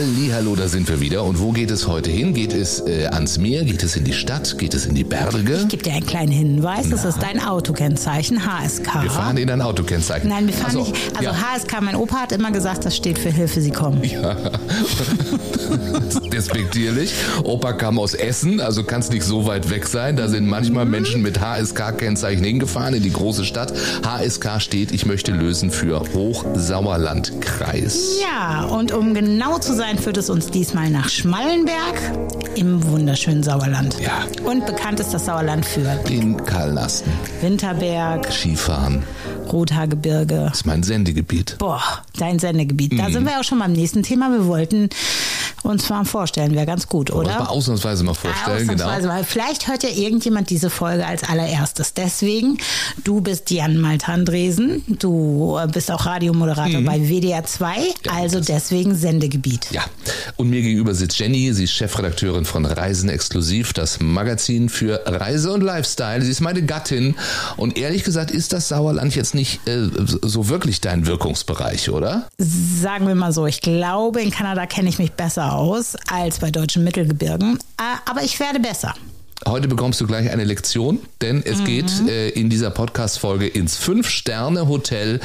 Hallo, da sind wir wieder. Und wo geht es heute hin? Geht es äh, ans Meer? Geht es in die Stadt? Geht es in die Berge? Ich gebe dir einen kleinen Hinweis. Das ist dein Autokennzeichen, HSK. Wir fahren in ein Autokennzeichen. Nein, wir fahren Also, nicht. Also ja. HSK, mein Opa hat immer gesagt, das steht für Hilfe, Sie kommen. Ja. Despektierlich. Opa kam aus Essen, also kann es nicht so weit weg sein. Da sind manchmal Mhm. Menschen mit HSK-Kennzeichen hingefahren in die große Stadt. HSK steht, ich möchte lösen für Hochsauerlandkreis. Ja, und um genau zu sein, führt es uns diesmal nach Schmallenberg im wunderschönen Sauerland. Ja. Und bekannt ist das Sauerland für Den Karlnasten. Winterberg, Skifahren. Rothaargebirge. Das ist mein Sendegebiet. Boah, dein Sendegebiet. Da sind wir auch schon beim nächsten Thema. Wir wollten uns mal vorstellen, wäre ganz gut, oder? mal ausnahmsweise mal vorstellen, genau. Ausnahmsweise mal. Vielleicht hört ja irgendjemand diese Folge als allererstes. Deswegen, du bist Jan Maltandresen, du äh, bist auch Radiomoderator bei WDR 2, Mhm. Ja, also deswegen Sendegebiet. Ja, und mir gegenüber sitzt Jenny. Sie ist Chefredakteurin von Reisen Exklusiv, das Magazin für Reise und Lifestyle. Sie ist meine Gattin. Und ehrlich gesagt ist das Sauerland jetzt nicht äh, so wirklich dein Wirkungsbereich, oder? Sagen wir mal so, ich glaube, in Kanada kenne ich mich besser aus als bei deutschen Mittelgebirgen, Äh, aber ich werde besser. Heute bekommst du gleich eine Lektion, denn es geht äh, in dieser Podcast-Folge ins Fünf-Sterne-Hotel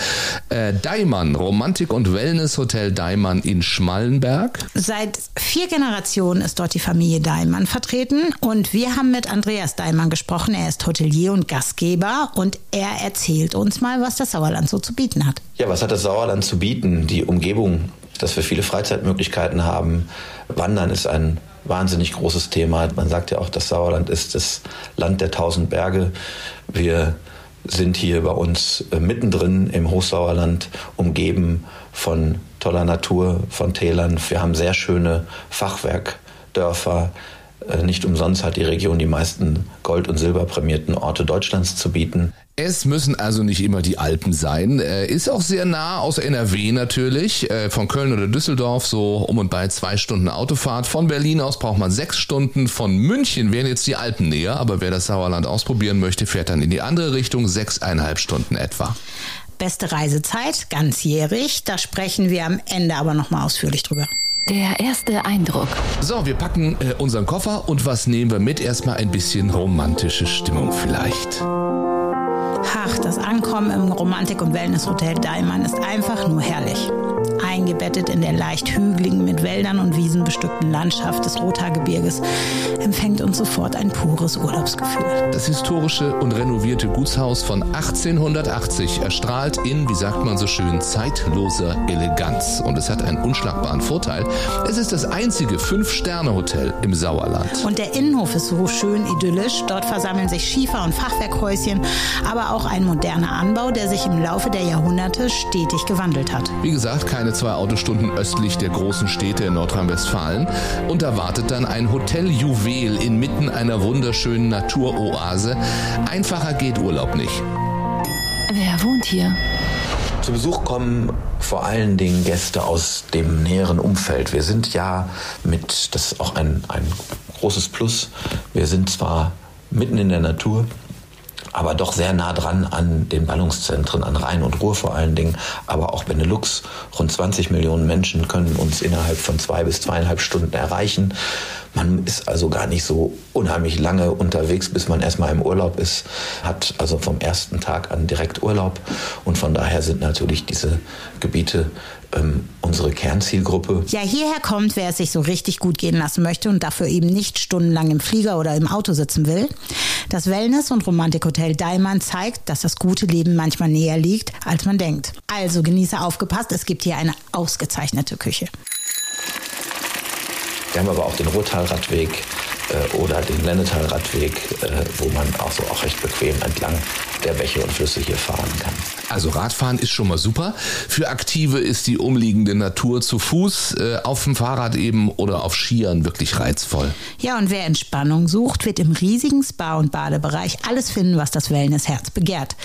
äh, Daimann, Romantik- und Wellness-Hotel Daimann in Schmallenberg. Seit vier Generationen ist dort die Familie Daimann vertreten und wir haben mit Andreas Daimann gesprochen. Er ist Hotelier und Gastgeber und er erzählt uns mal, was das Sauerland so zu bieten hat. Ja, was hat das Sauerland zu bieten? Die Umgebung, dass wir viele Freizeitmöglichkeiten haben. Wandern ist ein wahnsinnig großes Thema. Man sagt ja auch, das Sauerland ist das Land der tausend Berge. Wir sind hier bei uns äh, mittendrin im Hochsauerland, umgeben von toller Natur, von Tälern. Wir haben sehr schöne Fachwerkdörfer. Äh, Nicht umsonst hat die Region die meisten Gold- und Silberprämierten Orte Deutschlands zu bieten. Es müssen also nicht immer die Alpen sein. Äh, Ist auch sehr nah aus NRW natürlich. Äh, Von Köln oder Düsseldorf so um und bei zwei Stunden Autofahrt. Von Berlin aus braucht man sechs Stunden. Von München wären jetzt die Alpen näher. Aber wer das Sauerland ausprobieren möchte, fährt dann in die andere Richtung. Sechseinhalb Stunden etwa. Beste Reisezeit, ganzjährig. Da sprechen wir am Ende aber nochmal ausführlich drüber. Der erste Eindruck. So, wir packen äh, unseren Koffer und was nehmen wir mit? Erstmal ein bisschen romantische Stimmung vielleicht. Ach, das Ankommen im Romantik- und Wellnesshotel Daimann ist einfach nur herrlich. Eingebettet in der leicht hügeligen, mit Wäldern und Wiesen bestückten Landschaft des Rothaargebirges empfängt uns sofort ein pures Urlaubsgefühl. Das historische und renovierte Gutshaus von 1880 erstrahlt in, wie sagt man so schön, zeitloser Eleganz. Und es hat einen unschlagbaren Vorteil. Es ist das einzige Fünf-Sterne-Hotel im Sauerland. Und der Innenhof ist so schön idyllisch. Dort versammeln sich Schiefer- und Fachwerkhäuschen, aber auch ein moderner Anbau, der sich im Laufe der Jahrhunderte stetig gewandelt hat. Wie gesagt, keine zwei Autostunden östlich der großen Städte in Nordrhein-Westfalen. Und da wartet dann ein Hoteljuwel inmitten einer wunderschönen Naturoase. Einfacher geht Urlaub nicht. Wer wohnt hier? Zu Besuch kommen vor allen Dingen Gäste aus dem näheren Umfeld. Wir sind ja mit, das ist auch ein, ein großes Plus, wir sind zwar mitten in der Natur, aber doch sehr nah dran an den Ballungszentren, an Rhein und Ruhr vor allen Dingen, aber auch Benelux. Rund 20 Millionen Menschen können uns innerhalb von zwei bis zweieinhalb Stunden erreichen. Man ist also gar nicht so unheimlich lange unterwegs, bis man erstmal im Urlaub ist, hat also vom ersten Tag an direkt Urlaub und von daher sind natürlich diese Gebiete ähm, unsere Kernzielgruppe. Ja, hierher kommt, wer es sich so richtig gut gehen lassen möchte und dafür eben nicht stundenlang im Flieger oder im Auto sitzen will. Das Wellness- und Romantikhotel Daimann zeigt, dass das gute Leben manchmal näher liegt, als man denkt. Also Genießer aufgepasst, es gibt hier eine ausgezeichnete Küche. Wir haben aber auch den Ruhrtalradweg äh, oder den Lennetalradweg, äh, wo man auch so auch recht bequem entlang der Bäche und Flüsse hier fahren kann. Also Radfahren ist schon mal super. Für Aktive ist die umliegende Natur zu Fuß, äh, auf dem Fahrrad eben oder auf Skiern wirklich reizvoll. Ja, und wer Entspannung sucht, wird im riesigen Spa- und Badebereich alles finden, was das Wellnessherz begehrt.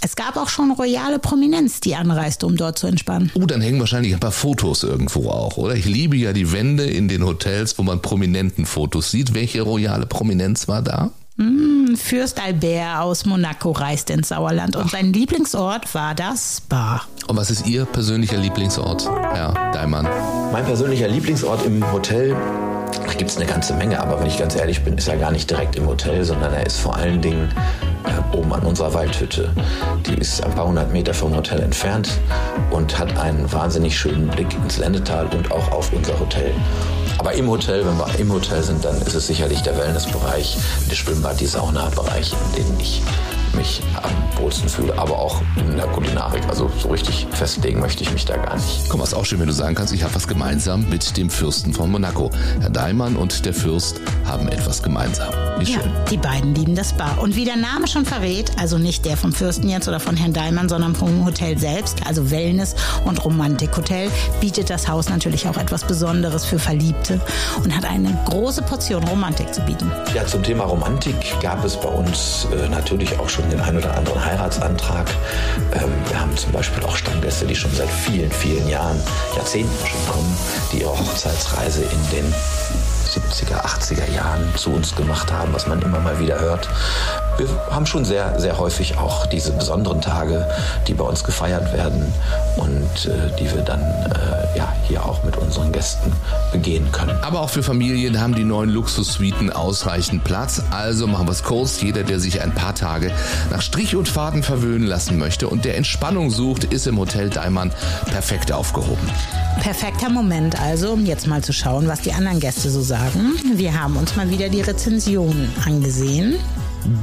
Es gab auch schon royale Prominenz, die anreiste, um dort zu entspannen. Oh, dann hängen wahrscheinlich ein paar Fotos irgendwo auch, oder? Ich liebe ja die Wände in den Hotels, wo man prominenten Fotos sieht. Welche royale Prominenz war da? Hm, Fürst Albert aus Monaco reiste ins Sauerland und sein Lieblingsort war das Spa. Und was ist Ihr persönlicher Lieblingsort, Herr Daimann? Mein persönlicher Lieblingsort im Hotel, da gibt es eine ganze Menge, aber wenn ich ganz ehrlich bin, ist er gar nicht direkt im Hotel, sondern er ist vor allen Dingen äh, oben an unserer Waldhütte. Die ist ein paar hundert Meter vom Hotel entfernt und hat einen wahnsinnig schönen Blick ins Lendetal und auch auf unser Hotel. Aber im Hotel, wenn wir im Hotel sind, dann ist es sicherlich der Wellnessbereich, der Schwimmbad, die Sauna-Bereich, in denen ich mich am wohlsten fühle, aber auch in der Kulinarik. Also so richtig festlegen möchte ich mich da gar nicht. Komm, was auch schön, wenn du sagen kannst, ich habe was gemeinsam mit dem Fürsten von Monaco. Herr Daimann und der Fürst haben etwas gemeinsam. Wie schön. Ja, die beiden lieben das Spa. Und wie der Name schon verrät, also nicht der vom Fürsten jetzt oder von Herrn Daimann, sondern vom Hotel selbst, also Wellness- und Romantikhotel, bietet das Haus natürlich auch etwas Besonderes für Verliebte und hat eine große Portion Romantik zu bieten. Ja, zum Thema Romantik gab es bei uns äh, natürlich auch schon den ein oder anderen Heiratsantrag. Ähm, wir haben zum Beispiel auch Stammgäste, die schon seit vielen, vielen Jahren, Jahrzehnten schon kommen, die ihre Hochzeitsreise in den 70er, 80er Jahren zu uns gemacht haben, was man immer mal wieder hört. Wir haben schon sehr, sehr häufig auch diese besonderen Tage, die bei uns gefeiert werden und äh, die wir dann äh, ja, hier auch mit unseren Gästen begehen können. Aber auch für Familien haben die neuen Luxussuiten ausreichend Platz. Also machen wir es kurz. Jeder, der sich ein paar Tage nach Strich und Faden verwöhnen lassen möchte und der Entspannung sucht, ist im Hotel Daimann perfekt aufgehoben. Perfekter Moment also, um jetzt mal zu schauen, was die anderen Gäste so sagen. Wir haben uns mal wieder die Rezensionen angesehen.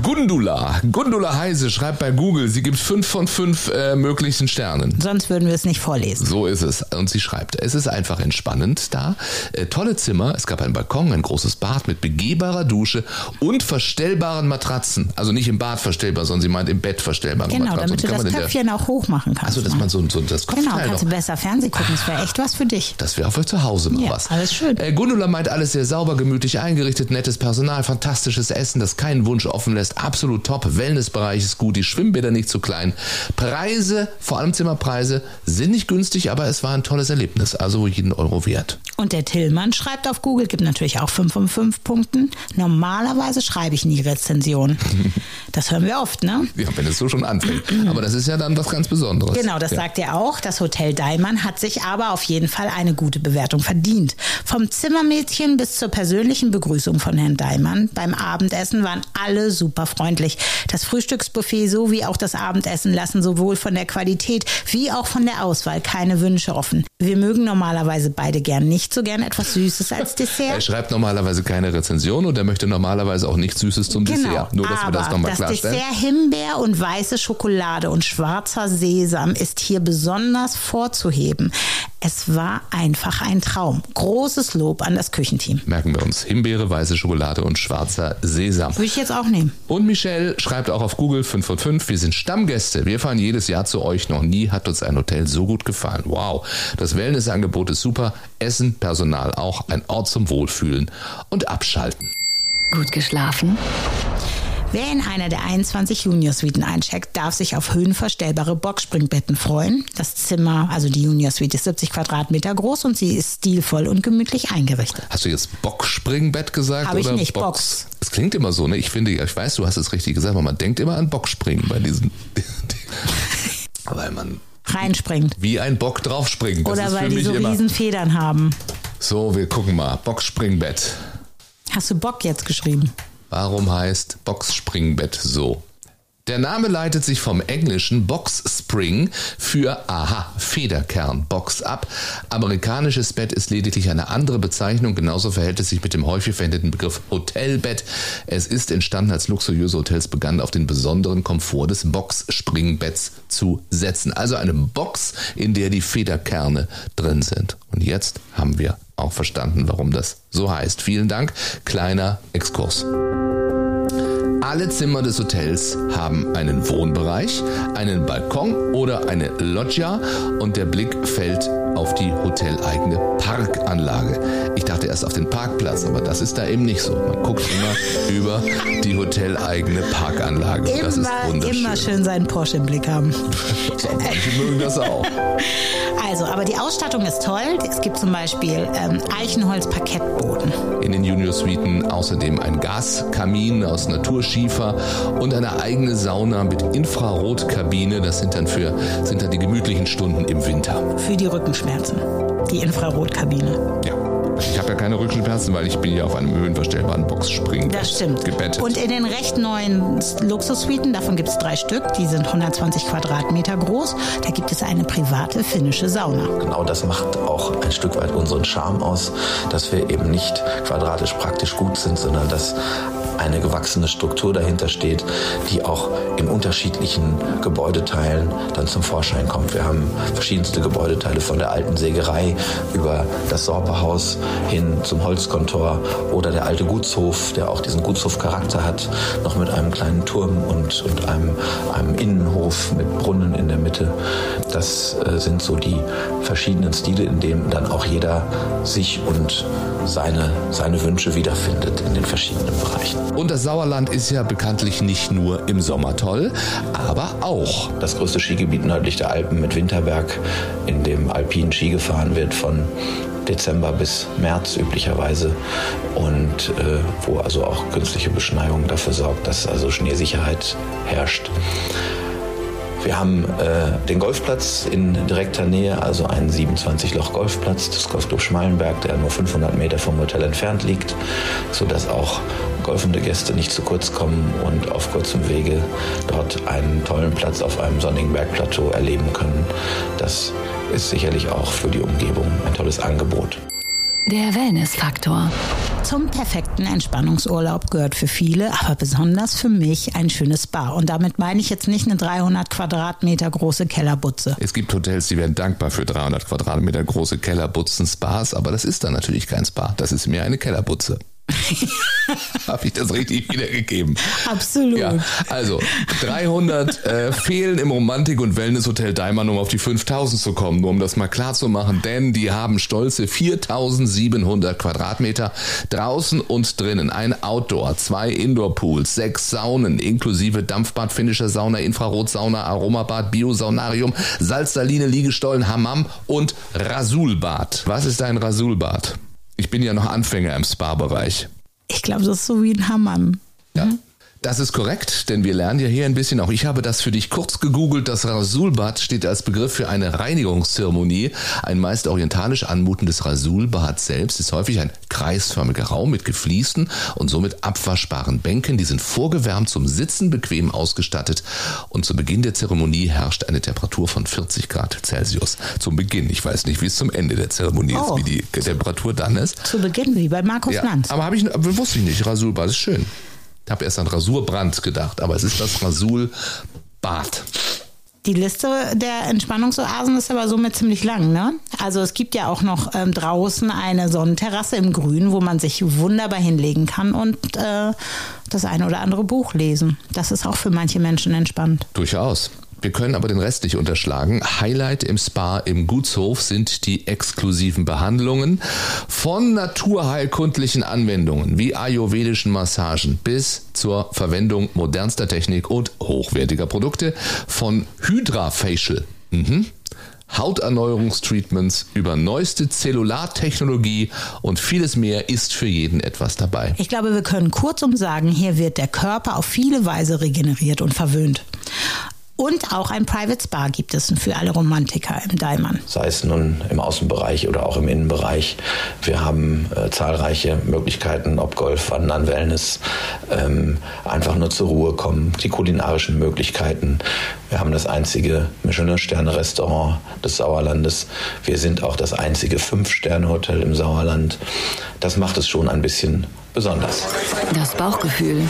Gundula, Gundula Heise schreibt bei Google, sie gibt fünf von fünf äh, möglichen Sternen. Sonst würden wir es nicht vorlesen. So ist es. Und sie schreibt, es ist einfach entspannend da. Äh, tolle Zimmer, es gab einen Balkon, ein großes Bad mit begehbarer Dusche und verstellbaren Matratzen. Also nicht im Bad verstellbar, sondern sie meint im Bett verstellbare Genau, Matratzen. damit du das in Köpfchen auch hoch machen kannst. Also, dass ne? man so, so das Kopfteil Genau, kannst noch du besser Fernsehen gucken. Das wäre echt was für dich. das wäre auch für zu Hause mal Ja, was. alles schön. Äh, Gundula meint alles sehr sauber, gemütlich eingerichtet, nettes Personal, fantastisches Essen, das keinen Wunsch offen lässt, absolut top. Wellnessbereich ist gut, die Schwimmbäder nicht zu klein. Preise, vor allem Zimmerpreise, sind nicht günstig, aber es war ein tolles Erlebnis, also jeden Euro wert. Und der Tillmann schreibt auf Google, gibt natürlich auch 5 von 5 Punkten. Normalerweise schreibe ich nie Rezensionen. Das hören wir oft, ne? Ja, wenn es so schon anfängt. Aber das ist ja dann was ganz Besonderes. Genau, das ja. sagt er auch. Das Hotel Daimann hat sich aber auf jeden Fall eine gute Bewertung verdient. Vom Zimmermädchen bis zur persönlichen Begrüßung von Herrn Daimann. Beim Abendessen waren alle super freundlich. Das Frühstücksbuffet sowie auch das Abendessen lassen sowohl von der Qualität wie auch von der Auswahl keine Wünsche offen. Wir mögen normalerweise beide gern nicht so gern etwas Süßes als Er Dessert. schreibt normalerweise keine Rezension und er möchte normalerweise auch nichts Süßes zum Dessert. Nur, dass Genau, aber wir das nochmal das klarstellen. Dessert Himbeer und weiße Schokolade und schwarzer Sesam ist hier besonders vorzuheben. Es war einfach ein Traum. Großes Lob an das Küchenteam. Merken wir uns. Himbeere, weiße Schokolade und schwarzer Sesam. Würde ich jetzt auch nehmen. Und Michelle schreibt auch auf Google 5 von 5. Wir sind Stammgäste. Wir fahren jedes Jahr zu euch. Noch nie hat uns ein Hotel so gut gefallen. Wow. Das Wellnessangebot ist super. Essen, Personal auch. Ein Ort zum Wohlfühlen und Abschalten. Gut geschlafen? Wer in einer der 21 Junior-Suiten eincheckt, darf sich auf höhenverstellbare Boxspringbetten freuen. Das Zimmer, also die Junior-Suite, ist 70 Quadratmeter groß und sie ist stilvoll und gemütlich eingerichtet. Hast du jetzt Boxspringbett gesagt? Hab ich nicht, Box. Es klingt immer so, ne? Ich finde, ja, ich weiß, du hast es richtig gesagt, aber man denkt immer an Boxspringen bei diesen. weil man Reinspringt. wie ein Bock draufspringt. Das Oder weil die so immer. riesen Federn haben. So, wir gucken mal. Boxspringbett. Hast du Bock jetzt geschrieben? Warum heißt Boxspringbett so? Der Name leitet sich vom englischen Box Spring für Aha, Federkern, Box ab. Amerikanisches Bett ist lediglich eine andere Bezeichnung. Genauso verhält es sich mit dem häufig verwendeten Begriff Hotelbett. Es ist entstanden, als luxuriöse Hotels begannen, auf den besonderen Komfort des Box-Springbetts zu setzen. Also eine Box, in der die Federkerne drin sind. Und jetzt haben wir auch verstanden, warum das so heißt. Vielen Dank. Kleiner Exkurs. Alle Zimmer des Hotels haben einen Wohnbereich, einen Balkon oder eine Loggia und der Blick fällt auf die hoteleigene Parkanlage. Ich dachte erst auf den Parkplatz, aber das ist da eben nicht so. Man guckt immer über die hoteleigene Parkanlage. Immer, das ist wunderschön. immer schön seinen Porsche im Blick haben. Manche mögen das auch. Also, aber die Ausstattung ist toll. Es gibt zum Beispiel ähm, Eichenholz-Parkettboden. In den Junior-Suiten außerdem ein Gaskamin aus Naturschiefer und eine eigene Sauna mit Infrarotkabine. Das sind dann für sind dann die gemütlichen Stunden im Winter. Für die Rückenschmerzen. Die Infrarotkabine. Ja. Ich habe ja keine Rückenschmerzen, weil ich bin ja auf einem höhenverstellbaren Boxspringen. Das stimmt. Gebettet. Und in den recht neuen Luxussuiten, davon gibt es drei Stück, die sind 120 Quadratmeter groß. Da gibt es eine private finnische Sauna. Genau das macht auch ein Stück weit unseren Charme aus, dass wir eben nicht quadratisch praktisch gut sind, sondern dass eine gewachsene Struktur dahinter steht, die auch in unterschiedlichen Gebäudeteilen dann zum Vorschein kommt. Wir haben verschiedenste Gebäudeteile von der alten Sägerei über das Sorpehaus hin zum Holzkontor oder der alte Gutshof, der auch diesen Gutshofcharakter hat, noch mit einem kleinen Turm und, und einem, einem Innenhof mit Brunnen in der Mitte. Das äh, sind so die verschiedenen Stile, in denen dann auch jeder sich und seine, seine Wünsche wiederfindet in den verschiedenen Bereichen. Und das Sauerland ist ja bekanntlich nicht nur im Sommer toll, aber auch. Das größte Skigebiet nördlich der Alpen mit Winterberg, in dem alpinen Ski gefahren wird von Dezember bis März üblicherweise und äh, wo also auch künstliche Beschneiung dafür sorgt, dass also Schneesicherheit herrscht. Wir haben äh, den Golfplatz in direkter Nähe, also einen 27-Loch-Golfplatz des Golfclub Schmalenberg, der nur 500 Meter vom Hotel entfernt liegt, sodass auch golfende Gäste nicht zu kurz kommen und auf kurzem Wege dort einen tollen Platz auf einem sonnigen Bergplateau erleben können. Das ist sicherlich auch für die Umgebung ein tolles Angebot. Der Wellnessfaktor. Zum perfekten Entspannungsurlaub gehört für viele, aber besonders für mich ein schönes Spa. Und damit meine ich jetzt nicht eine 300 Quadratmeter große Kellerbutze. Es gibt Hotels, die werden dankbar für 300 Quadratmeter große Kellerbutzen Spas, aber das ist dann natürlich kein Spa. Das ist mehr eine Kellerbutze. Habe ich das richtig wiedergegeben? Absolut. Ja, also 300 äh, fehlen im Romantik- und Wellnesshotel Daimann, um auf die 5000 zu kommen, nur um das mal klar zu machen, denn die haben stolze 4700 Quadratmeter draußen und drinnen. Ein Outdoor, zwei Indoor-Pools, sechs Saunen inklusive Dampfbad, finnischer Sauna, Infrarotsauna, Aromabad, Biosaunarium, Salzsaline, Liegestollen, Hammam und Rasulbad. Was ist ein Rasulbad? Ich bin ja noch Anfänger im Spa-Bereich. Ich glaube, das ist so wie ein Hammam. Ja. Das ist korrekt, denn wir lernen ja hier ein bisschen, auch ich habe das für dich kurz gegoogelt, das Rasulbad steht als Begriff für eine Reinigungszeremonie. Ein meist orientalisch anmutendes Rasulbad selbst ist häufig ein kreisförmiger Raum mit gefliesten und somit abwaschbaren Bänken. Die sind vorgewärmt zum Sitzen, bequem ausgestattet und zu Beginn der Zeremonie herrscht eine Temperatur von 40 Grad Celsius. Zum Beginn, ich weiß nicht, wie es zum Ende der Zeremonie Oh. ist, wie die Temperatur dann ist. Zu Beginn wie bei Markus Ja, Lanz. aber habe ich wusste ich nicht. Rasulbad ist schön. Ich habe erst an Rasurbrand gedacht, aber es ist das Rasulbad. Die Liste der Entspannungsoasen ist aber somit ziemlich lang, ne? Also es gibt ja auch noch ähm, draußen eine Sonnenterrasse im Grün, wo man sich wunderbar hinlegen kann und äh, das eine oder andere Buch lesen. Das ist auch für manche Menschen entspannt. Durchaus. Wir können aber den Rest nicht unterschlagen. Highlight im Spa im Gutshof sind die exklusiven Behandlungen von naturheilkundlichen Anwendungen wie ayurvedischen Massagen bis zur Verwendung modernster Technik und hochwertiger Produkte von Hydra Facial. Mhm. Hauterneuerungstreatments über neueste Zellulartechnologie und vieles mehr ist für jeden etwas dabei. Ich glaube, wir können kurzum sagen, hier wird der Körper auf viele Weise regeneriert und verwöhnt. Und auch ein Private Spa gibt es für alle Romantiker im Daimann. sei es nun im Außenbereich oder auch im Innenbereich. Wir haben äh, zahlreiche Möglichkeiten, ob Golf, Wandern, Wellness, ähm, einfach nur zur Ruhe kommen, die kulinarischen Möglichkeiten. Wir haben das einzige Michelin-Sterne-Restaurant des Sauerlandes. Wir sind auch das einzige Fünf-Sterne-Hotel im Sauerland. Das macht es schon ein bisschen besonders. Das Bauchgefühl.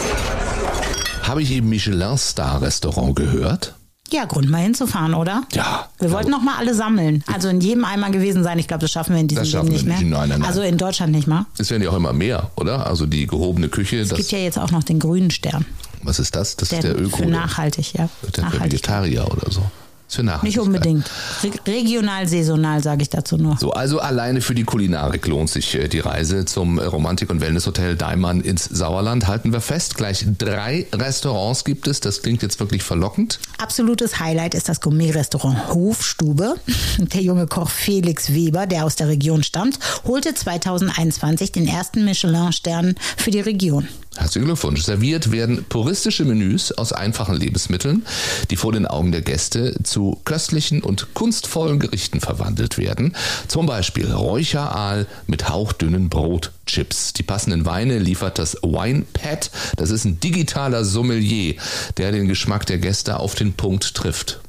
Habe ich eben Michelin-Star-Restaurant gehört? Ja, Grund mal hinzufahren, oder? Ja. Wir wollten noch mal alle sammeln. Also in jedem einmal gewesen sein. Ich glaube, das schaffen wir in diesem Das schaffen Leben wir nicht mehr. nicht. Nein, nein, nein. Also in Deutschland nicht mal. Es werden ja auch immer mehr, oder? Also die gehobene Küche. Es Das, gibt ja jetzt auch noch den grünen Stern. Was ist das? Das Der, ist der Öko. für nachhaltig, ja. Der für Nachhaltig. Vegetarier oder so. Ist für Nicht Nachhaltigkeit. unbedingt. Re regional, saisonal, sage ich dazu nur. So, also alleine für die Kulinarik lohnt sich äh, die Reise zum Romantik- und Wellnesshotel Daimann ins Sauerland. Halten wir fest, gleich drei Restaurants gibt es. Das klingt jetzt wirklich verlockend. Absolutes Highlight ist das Gourmet-Restaurant Hofstube. Der junge Koch Felix Weber, der aus der Region stammt, holte 2021 den ersten Michelin-Stern für die Region. Herzlichen Glückwunsch. Serviert werden puristische Menüs aus einfachen Lebensmitteln, die vor den Augen der Gäste zu köstlichen und kunstvollen Gerichten verwandelt werden. Zum Beispiel Räucheraal mit hauchdünnen Brotchips. Die passenden Weine liefert das Wine Pad. Das ist ein digitaler Sommelier, der den Geschmack der Gäste auf den Punkt trifft.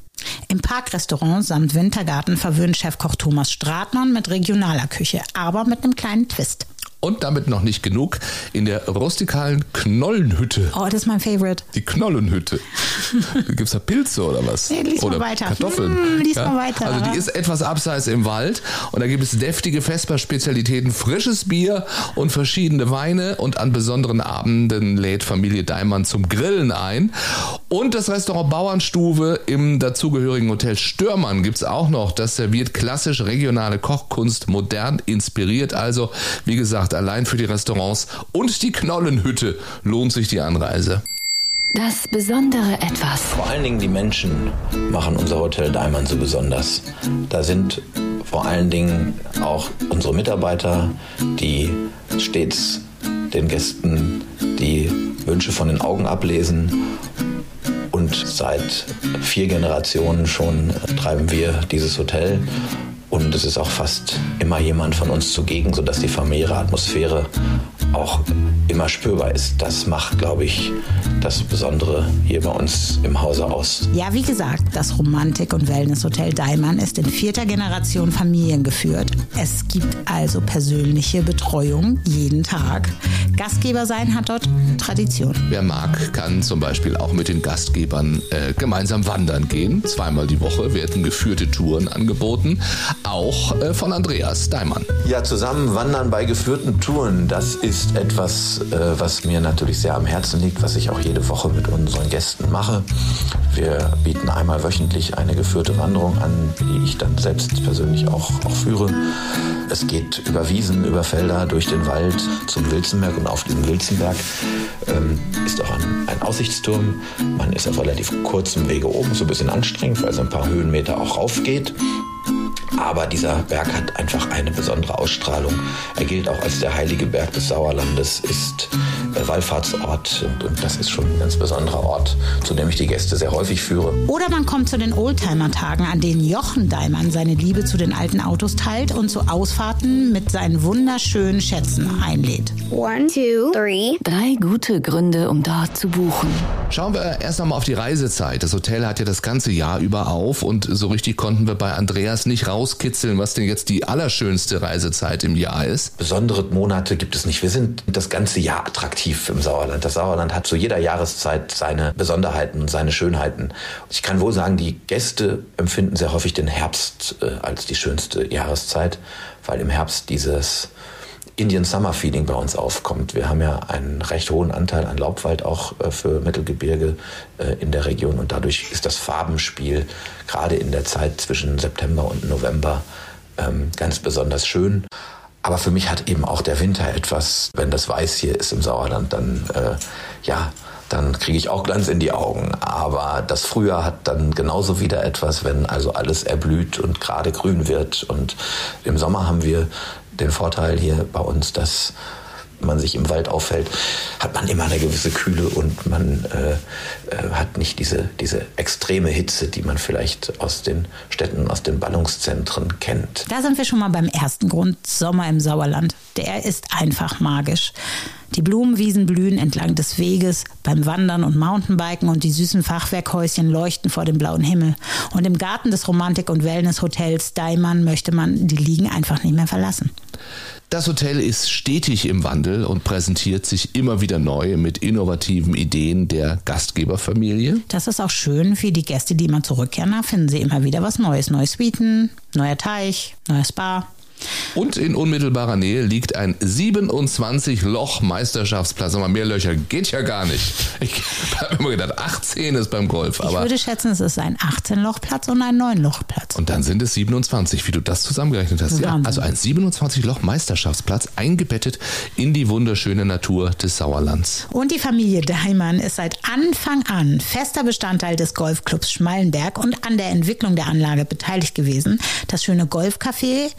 Im Parkrestaurant samt Wintergarten verwöhnt Chefkoch Thomas Stratmann mit regionaler Küche, aber mit einem kleinen Twist. Und damit noch nicht genug. In der rustikalen Knollenhütte. Oh, das ist mein Favorite. Die Knollenhütte. Gibt's da Pilze oder was? Nee, lies mal oder weiter. Kartoffeln. Hm, lies mal weiter. Also die ist etwas abseits im Wald und da gibt es deftige Vesper-Spezialitäten, frisches Bier und verschiedene Weine und an besonderen Abenden lädt Familie Daimann zum Grillen ein. Und das Restaurant Bauernstube im dazugehörigen Hotel Stürmann gibt's auch noch. Das serviert klassisch regionale Kochkunst, modern inspiriert. Also, wie gesagt, allein für die Restaurants und die Knollenhütte lohnt sich die Anreise. Das besondere Etwas. Vor allen Dingen die Menschen machen unser Hotel Daimann so besonders. Da sind vor allen Dingen auch unsere Mitarbeiter, die stets den Gästen die Wünsche von den Augen ablesen. Und seit vier Generationen schon treiben wir dieses Hotel. Und es ist auch fast immer jemand von uns zugegen, sodass die familiäre Atmosphäre auch immer spürbar ist. Das macht, glaube ich, das Besondere hier bei uns im Hause aus. Ja, wie gesagt, das Romantik- und Wellnesshotel Daimann ist in vierter Generation familiengeführt. Es gibt also persönliche Betreuung jeden Tag. Gastgeber sein hat dort Tradition. Wer mag, kann zum Beispiel auch mit den Gastgebern äh, gemeinsam wandern gehen. Zweimal die Woche werden geführte Touren angeboten, auch äh, von Andreas Daimann. Ja, zusammen wandern bei geführten Touren, das ist etwas, äh, was mir natürlich sehr am Herzen liegt, was ich auch jede Woche mit unseren Gästen mache. Wir bieten einmal wöchentlich eine geführte Wanderung an, die ich dann selbst persönlich auch, auch führe. Es geht über Wiesen, über Felder, durch den Wald zum Wilzenberg und auf dem Wilzenberg ähm, ist auch ein, ein Aussichtsturm. Man ist auf relativ kurzem Wege oben, so ein bisschen anstrengend, weil es ein paar Höhenmeter auch raufgeht. Aber dieser Berg hat einfach eine besondere Ausstrahlung. Er gilt auch als der heilige Berg des Sauerlandes, ist äh, Wallfahrtsort und, und das ist schon ein ganz besonderer Ort, zu dem ich die Gäste sehr häufig führe. Oder man kommt zu den Oldtimer-Tagen, an denen Jochen Daimann seine Liebe zu den alten Autos teilt und zu Ausfahrten mit seinen wunderschönen Schätzen einlädt. One, two, three. Drei gute Gründe, um dort zu buchen. Schauen wir erst nochmal auf die Reisezeit. Das Hotel hat ja das ganze Jahr über auf und so richtig konnten wir bei Andreas nicht rauskitzeln, was denn jetzt die allerschönste Reisezeit im Jahr ist. Besondere Monate gibt es nicht. Wir sind das ganze Jahr attraktiv im Sauerland. Das Sauerland hat zu jeder Jahreszeit seine Besonderheiten und seine Schönheiten. Ich kann wohl sagen, die Gäste empfinden sehr häufig den Herbst äh, als die schönste Jahreszeit, weil im Herbst dieses Indian Summer Feeling bei uns aufkommt. Wir haben ja einen recht hohen Anteil an Laubwald auch äh, für Mittelgebirge äh, in der Region und dadurch ist das Farbenspiel gerade in der Zeit zwischen September und November ähm, ganz besonders schön. Aber für mich hat eben auch der Winter etwas, wenn das Weiß hier ist im Sauerland, dann äh, ja, dann kriege ich auch Glanz in die Augen. Aber das Frühjahr hat dann genauso wieder etwas, wenn also alles erblüht und gerade grün wird. Und im Sommer haben wir den Vorteil hier bei uns, dass man sich im Wald auffällt, hat man immer eine gewisse Kühle und man äh, äh, hat nicht diese, diese extreme Hitze, die man vielleicht aus den Städten, aus den Ballungszentren kennt. Da sind wir schon mal beim ersten Grund, Sommer im Sauerland. Der ist einfach magisch. Die Blumenwiesen blühen entlang des Weges beim Wandern und Mountainbiken und die süßen Fachwerkhäuschen leuchten vor dem blauen Himmel. Und im Garten des Romantik- und Wellnesshotels Daimann möchte man die Liegen einfach nicht mehr verlassen. Das Hotel ist stetig im Wandel und präsentiert sich immer wieder neu mit innovativen Ideen der Gastgeberfamilie. Das ist auch schön für die Gäste, die immer zurückkehren. Da finden sie immer wieder was Neues. Neue Suiten, neuer Teich, neuer Spa. Und in unmittelbarer Nähe liegt ein 27-Loch-Meisterschaftsplatz. Aber mehr Löcher geht ja gar nicht. Ich habe immer gedacht, 18 ist beim Golf. Ich würde schätzen, es ist ein 18-Loch-Platz und ein 9-Loch-Platz. Und dann sind es 27, wie du das zusammengerechnet hast. Ja, also ein 27-Loch-Meisterschaftsplatz eingebettet in die wunderschöne Natur des Sauerlands. Und die Familie Daimann ist seit Anfang an fester Bestandteil des Golfclubs Schmallenberg und an der Entwicklung der Anlage beteiligt gewesen. Das schöne Golfcafé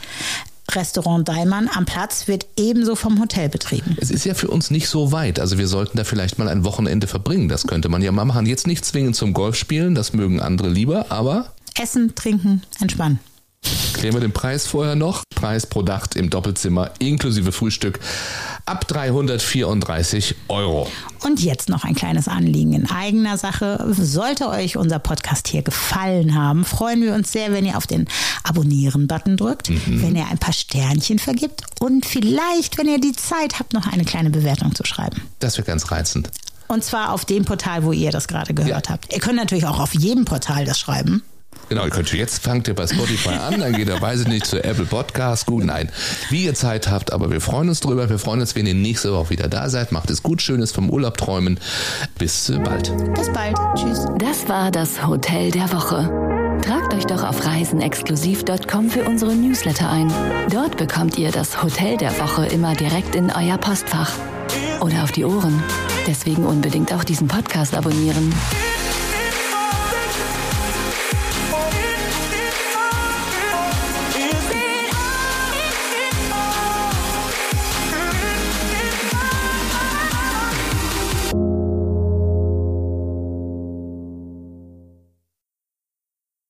Restaurant Daimann am Platz wird ebenso vom Hotel betrieben. Es ist ja für uns nicht so weit. Also wir sollten da vielleicht mal ein Wochenende verbringen. Das könnte man ja mal machen. Jetzt nicht zwingend zum Golfspielen, das mögen andere lieber, aber Essen, trinken, entspannen. Klären wir den Preis vorher noch. Preis pro Nacht im Doppelzimmer inklusive Frühstück ab 334 Euro. Und jetzt noch ein kleines Anliegen in eigener Sache. Sollte euch unser Podcast hier gefallen haben, freuen wir uns sehr, wenn ihr auf den Abonnieren-Button drückt, wenn ihr ein paar Sternchen vergibt und vielleicht, wenn ihr die Zeit habt, noch eine kleine Bewertung zu schreiben. Das wäre ganz reizend. Und zwar auf dem Portal, wo ihr das gerade gehört Ja. habt. Ihr könnt natürlich auch auf jedem Portal das schreiben. Genau, ihr könnt jetzt fangt ihr bei Spotify an, dann geht ihr weiß ich nicht zu Apple Podcast. Gut, nein, wie ihr Zeit habt, aber wir freuen uns drüber. Wir freuen uns, wenn ihr nächste Woche wieder da seid. Macht es gut, schönes vom Urlaub träumen. Bis bald. Bis bald. Tschüss. Das war das Hotel der Woche. Tragt euch doch auf reisenexklusiv.com für unsere Newsletter ein. Dort bekommt ihr das Hotel der Woche immer direkt in euer Postfach. Oder auf die Ohren. Deswegen unbedingt auch diesen Podcast abonnieren.